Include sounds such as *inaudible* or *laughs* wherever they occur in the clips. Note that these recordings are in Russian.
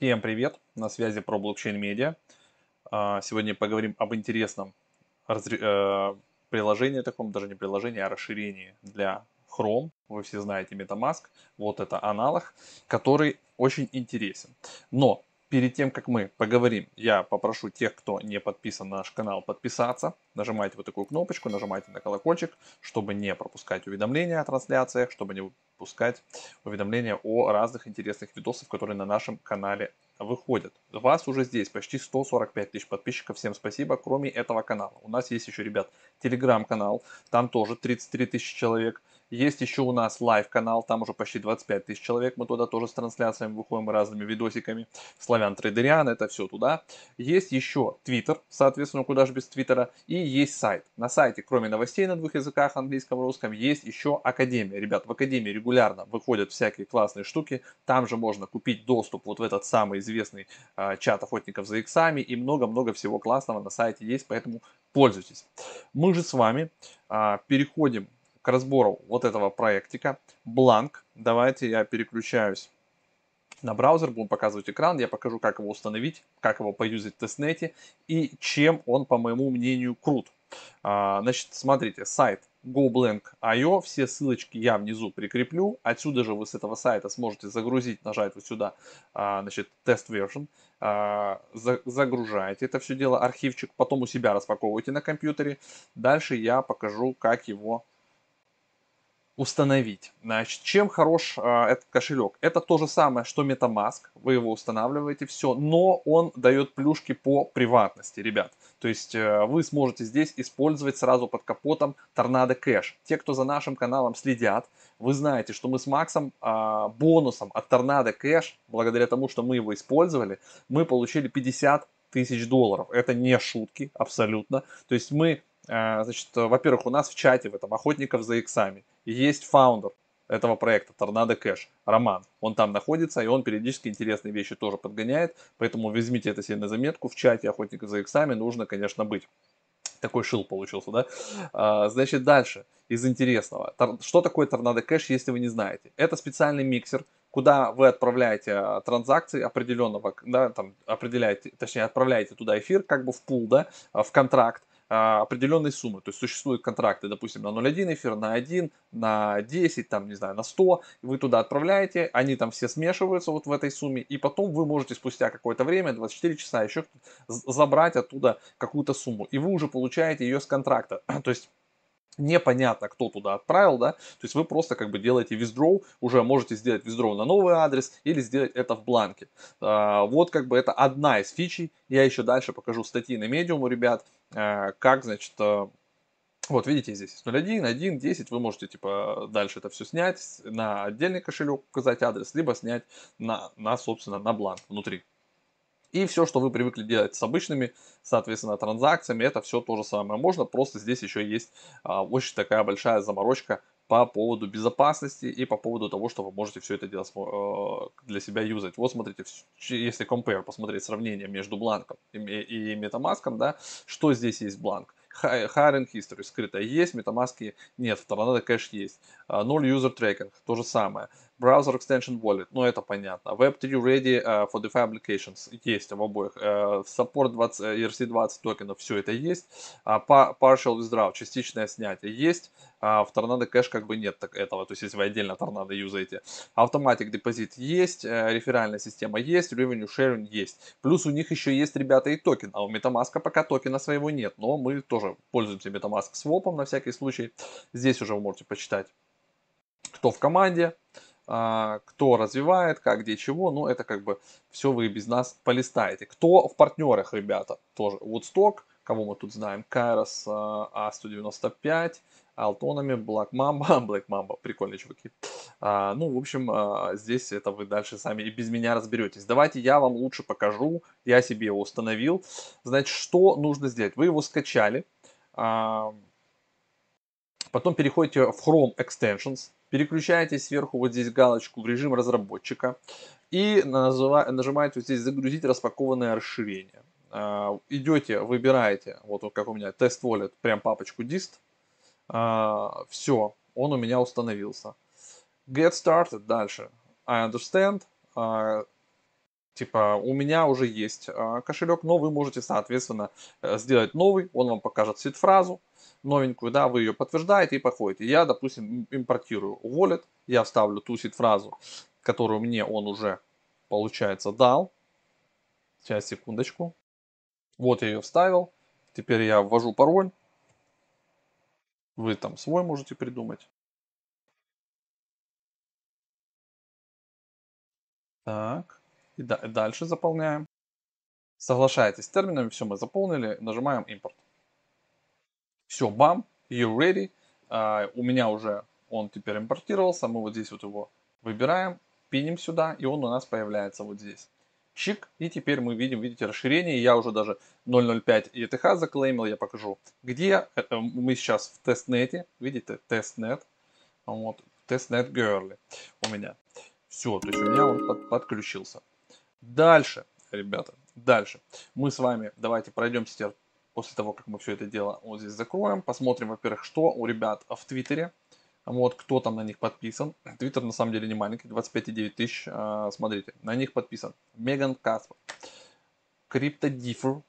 Всем привет! На связи про блокчейн медиа. А, сегодня поговорим об интересном разре... э, приложении таком, даже не приложении, а расширении для Chrome. Вы все знаете MetaMask. Вот это аналог, который очень интересен. Но перед тем, как мы поговорим, я попрошу тех, кто не подписан на наш канал, подписаться. Нажимайте вот такую кнопочку, нажимайте на колокольчик, чтобы не пропускать уведомления о трансляциях, чтобы не пускать уведомления о разных интересных видосах, которые на нашем канале выходят. Вас уже здесь почти 145 тысяч подписчиков. Всем спасибо. Кроме этого канала. У нас есть еще, ребят, телеграм-канал. Там тоже 33 тысячи человек. Есть еще у нас live-канал, там уже почти 25 тысяч человек, мы туда тоже с трансляциями выходим разными видосиками. Славян Трейдериан, это все туда. Есть еще Твиттер, соответственно, куда же без Твиттера. И есть сайт. На сайте, кроме новостей на двух языках, английском и русском, есть еще Академия. Ребят, в Академии регулярно выходят всякие классные штуки. Там же можно купить доступ вот в этот самый известный э, чат охотников за иксами. И много-много всего классного на сайте есть, поэтому пользуйтесь. Мы же с вами э, переходим к разбору вот этого проектика. Бланк. Давайте я переключаюсь на браузер, будем показывать экран, я покажу, как его установить, как его поюзать в тестнете и чем он, по моему мнению, крут. А, значит, смотрите, сайт GoBlank.io, все ссылочки я внизу прикреплю, отсюда же вы с этого сайта сможете загрузить, нажать вот сюда, а, значит, тест version, а, загружаете это все дело, архивчик, потом у себя распаковываете на компьютере, дальше я покажу, как его установить. Значит, чем хорош э, этот кошелек? Это то же самое, что MetaMask. Вы его устанавливаете, все, но он дает плюшки по приватности, ребят. То есть э, вы сможете здесь использовать сразу под капотом Торнадо Кэш. Те, кто за нашим каналом следят, вы знаете, что мы с Максом э, бонусом от Торнадо Кэш, благодаря тому, что мы его использовали, мы получили 50 тысяч долларов. Это не шутки, абсолютно. То есть мы значит, во-первых, у нас в чате в этом «Охотников за иксами» есть фаундер этого проекта Торнадо Кэш, Роман. Он там находится, и он периодически интересные вещи тоже подгоняет, поэтому возьмите это себе на заметку. В чате «Охотников за иксами» нужно, конечно, быть. Такой шил получился, да? А, значит, дальше, из интересного. Что такое Торнадо Кэш, если вы не знаете? Это специальный миксер, куда вы отправляете а, транзакции определенного, да, там определяете, точнее отправляете туда эфир как бы в пул, да, в контракт, а, определенной суммы. То есть существуют контракты, допустим, на 0,1 эфир, на 1, на 10, там, не знаю, на 100. Вы туда отправляете, они там все смешиваются вот в этой сумме, и потом вы можете спустя какое-то время, 24 часа, еще забрать оттуда какую-то сумму. И вы уже получаете ее с контракта. *clears throat* То есть непонятно, кто туда отправил, да, то есть вы просто как бы делаете withdraw, уже можете сделать withdraw на новый адрес или сделать это в бланке. А, вот как бы это одна из фичей, я еще дальше покажу статьи на медиум у ребят, а, как, значит, а, вот видите здесь 0.1, 1, 10, вы можете типа дальше это все снять на отдельный кошелек, указать адрес, либо снять на, на собственно, на бланк внутри. И все, что вы привыкли делать с обычными, соответственно, транзакциями, это все то же самое. Можно, просто здесь еще есть а, очень такая большая заморочка по поводу безопасности и по поводу того, что вы можете все это дело э, для себя юзать. Вот смотрите, если compare, посмотреть сравнение между бланком и, MetaMask, да, что здесь есть бланк. Hiring History скрытая есть, MetaMask нет, в Tornado Cash есть. Uh, Null User Tracking, то же самое. Browser Extension Wallet, ну это понятно. Web3 Ready uh, for DeFi Applications есть в обоих. Uh, support 20, ERC20 токенов, все это есть. Uh, partial Withdraw, частичное снятие есть. Uh, в Tornado Cash как бы нет так этого, то есть если вы отдельно Tornado юзаете. Automatic Deposit есть, uh, реферальная система есть, Revenue Sharing есть. Плюс у них еще есть, ребята, и токен, а у MetaMask пока токена своего нет, но мы тоже пользуемся MetaMask свопом на всякий случай. Здесь уже вы можете почитать, кто в команде, кто развивает, как, где, чего, ну, это как бы все вы без нас полистаете. Кто в партнерах, ребята, тоже Woodstock, кого мы тут знаем, Kairos A195, Алтонами, Black Mamba, *laughs* Black Mamba, прикольные чуваки. А, ну, в общем, а, здесь это вы дальше сами и без меня разберетесь. Давайте я вам лучше покажу, я себе его установил. Значит, что нужно сделать? Вы его скачали, а, потом переходите в Chrome Extensions, переключаете сверху вот здесь галочку режим разработчика и нажимаете вот здесь загрузить распакованное расширение. А, идете, выбираете, вот как у меня, тест wallet, прям папочку dist. А, Все, он у меня установился. Get started, дальше. I understand. А, типа, у меня уже есть кошелек, но вы можете, соответственно, э, сделать новый, он вам покажет сид-фразу новенькую, да, вы ее подтверждаете и подходите. Я, допустим, импортирую wallet, я вставлю ту сид-фразу, которую мне он уже, получается, дал. Сейчас, секундочку. Вот я ее вставил. Теперь я ввожу пароль. Вы там свой можете придумать. Так. И да, дальше заполняем. Соглашаетесь с терминами, все мы заполнили, нажимаем импорт. Все, бам, you ready. Uh, у меня уже он теперь импортировался, мы вот здесь вот его выбираем, пиним сюда, и он у нас появляется вот здесь. Чик, и теперь мы видим, видите, расширение, я уже даже 0.05 ETH заклеймил, я покажу, где это мы сейчас в тестнете, видите, testnet, вот, тестнет Girly у меня. Все, то есть у меня он под, подключился. Дальше, ребята, дальше. Мы с вами, давайте пройдемся теперь после того, как мы все это дело вот здесь закроем. Посмотрим, во-первых, что у ребят в Твиттере. Вот, кто там на них подписан. Твиттер на самом деле не маленький, 25,9 тысяч. А, смотрите, на них подписан Меган Каспер, CryptoDiffer,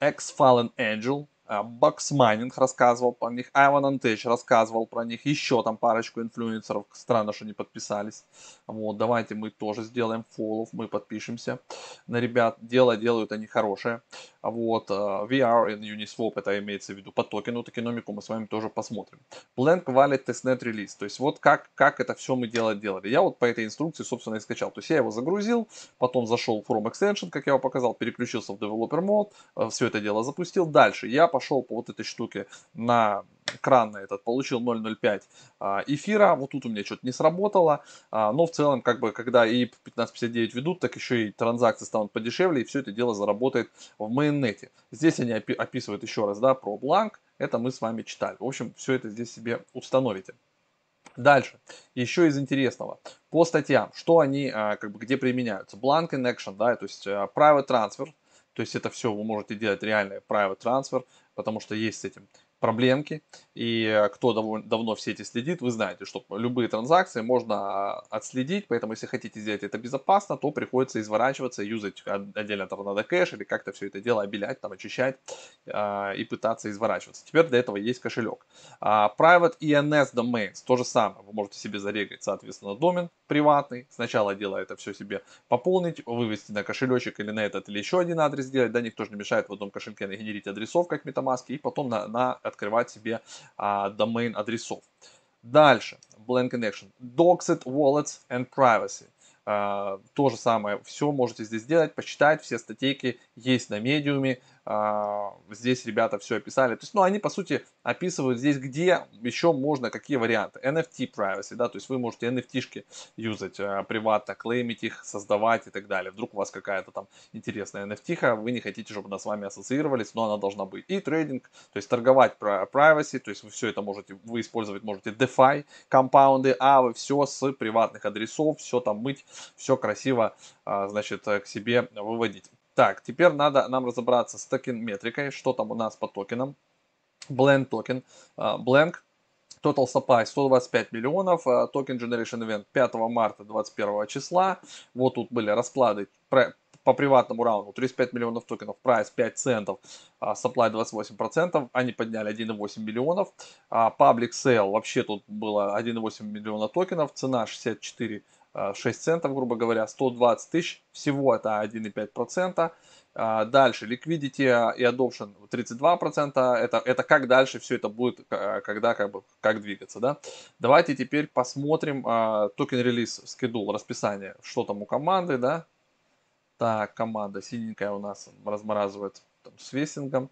X-Fallen Angel, Бакс Майнинг рассказывал про них, Ivan on Tech рассказывал про них, еще там парочку инфлюенсеров, странно, что не подписались. Вот, давайте мы тоже сделаем follow, мы подпишемся на ребят, дело делают они хорошее. Вот, VR и Uniswap, это имеется в виду по токену, токеномику мы с вами тоже посмотрим. Blank Wallet Testnet Release, то есть вот как, как это все мы делать делали. Я вот по этой инструкции, собственно, и скачал. То есть я его загрузил, потом зашел в Chrome Extension, как я его показал, переключился в Developer Mode, э, все это дело запустил. Дальше я пошел по вот этой штуке на кран на этот, получил 0.05 а, эфира, вот тут у меня что-то не сработало, а, но в целом, как бы, когда и 1559 ведут, так еще и транзакции станут подешевле, и все это дело заработает в майонете. Здесь они описывают еще раз, да, про бланк, это мы с вами читали. В общем, все это здесь себе установите. Дальше, еще из интересного, по статьям, что они, а, как бы, где применяются. Blank in да, то есть private transfer, то есть это все вы можете делать реальный private transfer, потому что есть с этим проблемки. И э, кто довольно, давно в сети следит, вы знаете, что любые транзакции можно а, отследить, поэтому если хотите сделать это безопасно, то приходится изворачиваться, юзать отдельно Tornado Cash или как-то все это дело обелять, там, очищать э, и пытаться изворачиваться. Теперь для этого есть кошелек. А, private ENS Domains, то же самое, вы можете себе зарегать, соответственно, домен приватный, сначала дело это все себе пополнить, вывести на кошелечек или на этот или еще один адрес сделать, да, никто же не мешает в одном кошельке нагенерить адресов, как MetaMask, и потом на, на открывать себе а, домен адресов. Дальше, Blank Connection, Doxed Wallets and Privacy. Uh, то же самое, все можете здесь сделать, почитать, все статейки есть на медиуме, а, здесь ребята все описали. То есть, ну, они, по сути, описывают здесь, где еще можно, какие варианты. NFT privacy, да, то есть вы можете NFT-шки юзать а, приватно, клеймить их, создавать и так далее. Вдруг у вас какая-то там интересная NFT, вы не хотите, чтобы она с вами ассоциировались, но она должна быть. И трейдинг, то есть торговать про privacy, то есть вы все это можете, вы использовать можете DeFi, компаунды, а вы все с приватных адресов, все там мыть, все красиво, а, значит, к себе выводить. Так, теперь надо нам разобраться с токен метрикой, что там у нас по токенам. Blank токен, Blank, Total supply 125 миллионов, а, Token Generation Event 5 марта 21 числа. Вот тут были расклады по приватному раунду. 35 миллионов токенов, price 5 центов, а, supply 28%, они подняли 1,8 миллионов. А, public sale. Вообще тут было 1,8 миллиона токенов, цена 64 6 э, центов, грубо говоря, 120 тысяч, всего это 1,5%. А, дальше, liquidity и adoption 32%, это, это как дальше все это будет, когда, как бы, как двигаться, да. Давайте теперь посмотрим токен релиз schedule, расписание, что там у команды, да. Так, команда синенькая у нас размораживает там, с весингом.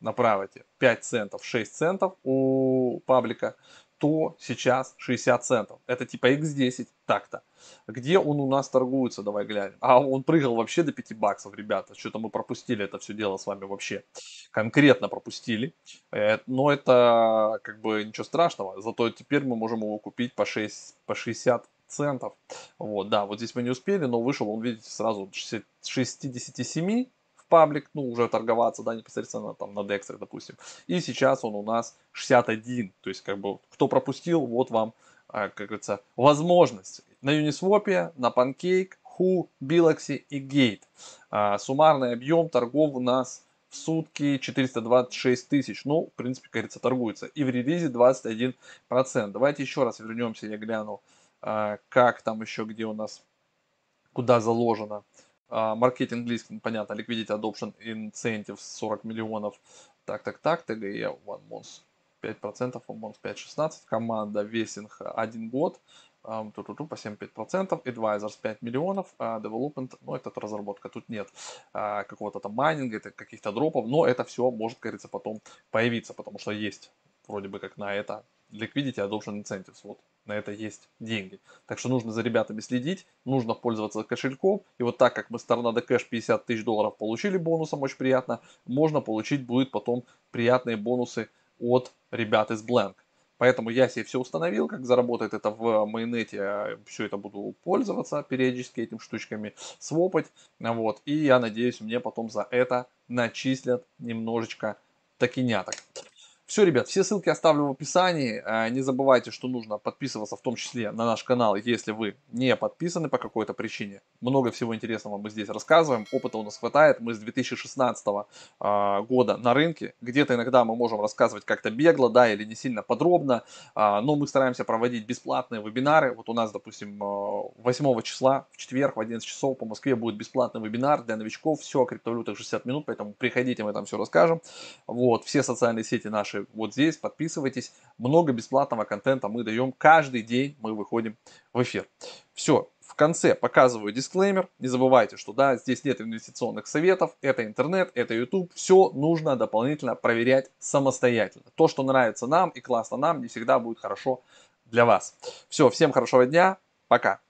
Направите 5 центов, 6 центов у паблика то сейчас 60 центов. Это типа X10 так-то. Где он у нас торгуется, давай глянем. А он прыгал вообще до 5 баксов, ребята. Что-то мы пропустили это все дело с вами вообще. Конкретно пропустили. Э, но это как бы ничего страшного. Зато теперь мы можем его купить по, 6, по 60 центов. Вот, да, вот здесь мы не успели, но вышел он, видите, сразу 67 паблик, ну, уже торговаться, да, непосредственно там на Dexter, допустим. И сейчас он у нас 61, то есть, как бы, кто пропустил, вот вам, а, как говорится, возможность. На Uniswap, на Pancake, Who, Biloxi и Gate. А, суммарный объем торгов у нас в сутки 426 тысяч. Ну, в принципе, кажется, торгуется. И в релизе 21%. Давайте еще раз вернемся, я гляну, а, как там еще, где у нас, куда заложено. А, маркетинг листинг, понятно, liquidity adoption incentives 40 миллионов. Так, так, так, TGE One Month 5%, One Month 5,16. Команда Весинг 1 год. Ту-ту-ту, по 7-5%, Advisors 5 миллионов, а Development, ну, это разработка, тут нет а, какого-то там майнинга, это каких-то дропов, но это все может, говорится, потом появиться, потому что есть вроде бы как на это liquidity adoption incentives, вот, на это есть деньги. Так что нужно за ребятами следить, нужно пользоваться кошельком, и вот так как мы с Tornado Cash 50 тысяч долларов получили бонусом, очень приятно, можно получить будет потом приятные бонусы от ребят из Blank. Поэтому я себе все установил, как заработает это в майонете, все это буду пользоваться периодически этими штучками, свопать, вот, и я надеюсь, мне потом за это начислят немножечко токеняток. Все, ребят, все ссылки оставлю в описании. Э, не забывайте, что нужно подписываться в том числе на наш канал, если вы не подписаны по какой-то причине. Много всего интересного мы здесь рассказываем. Опыта у нас хватает. Мы с 2016 а, года на рынке. Где-то иногда мы можем рассказывать как-то бегло, да, или не сильно подробно. А, но мы стараемся проводить бесплатные вебинары. Вот у нас, допустим, 8 а, числа, в четверг в 11 часов по Москве будет бесплатный вебинар для новичков. Все о криптовалютах 60 минут, поэтому приходите, мы там все расскажем. Вот, все социальные сети наши наши вот здесь, подписывайтесь. Много бесплатного контента мы даем каждый день, мы выходим в эфир. Все, в конце показываю дисклеймер. Не забывайте, что да, здесь нет инвестиционных советов, это интернет, это YouTube. Все нужно дополнительно проверять самостоятельно. То, что нравится нам и классно нам, не всегда будет хорошо для вас. Все, всем хорошего дня, пока.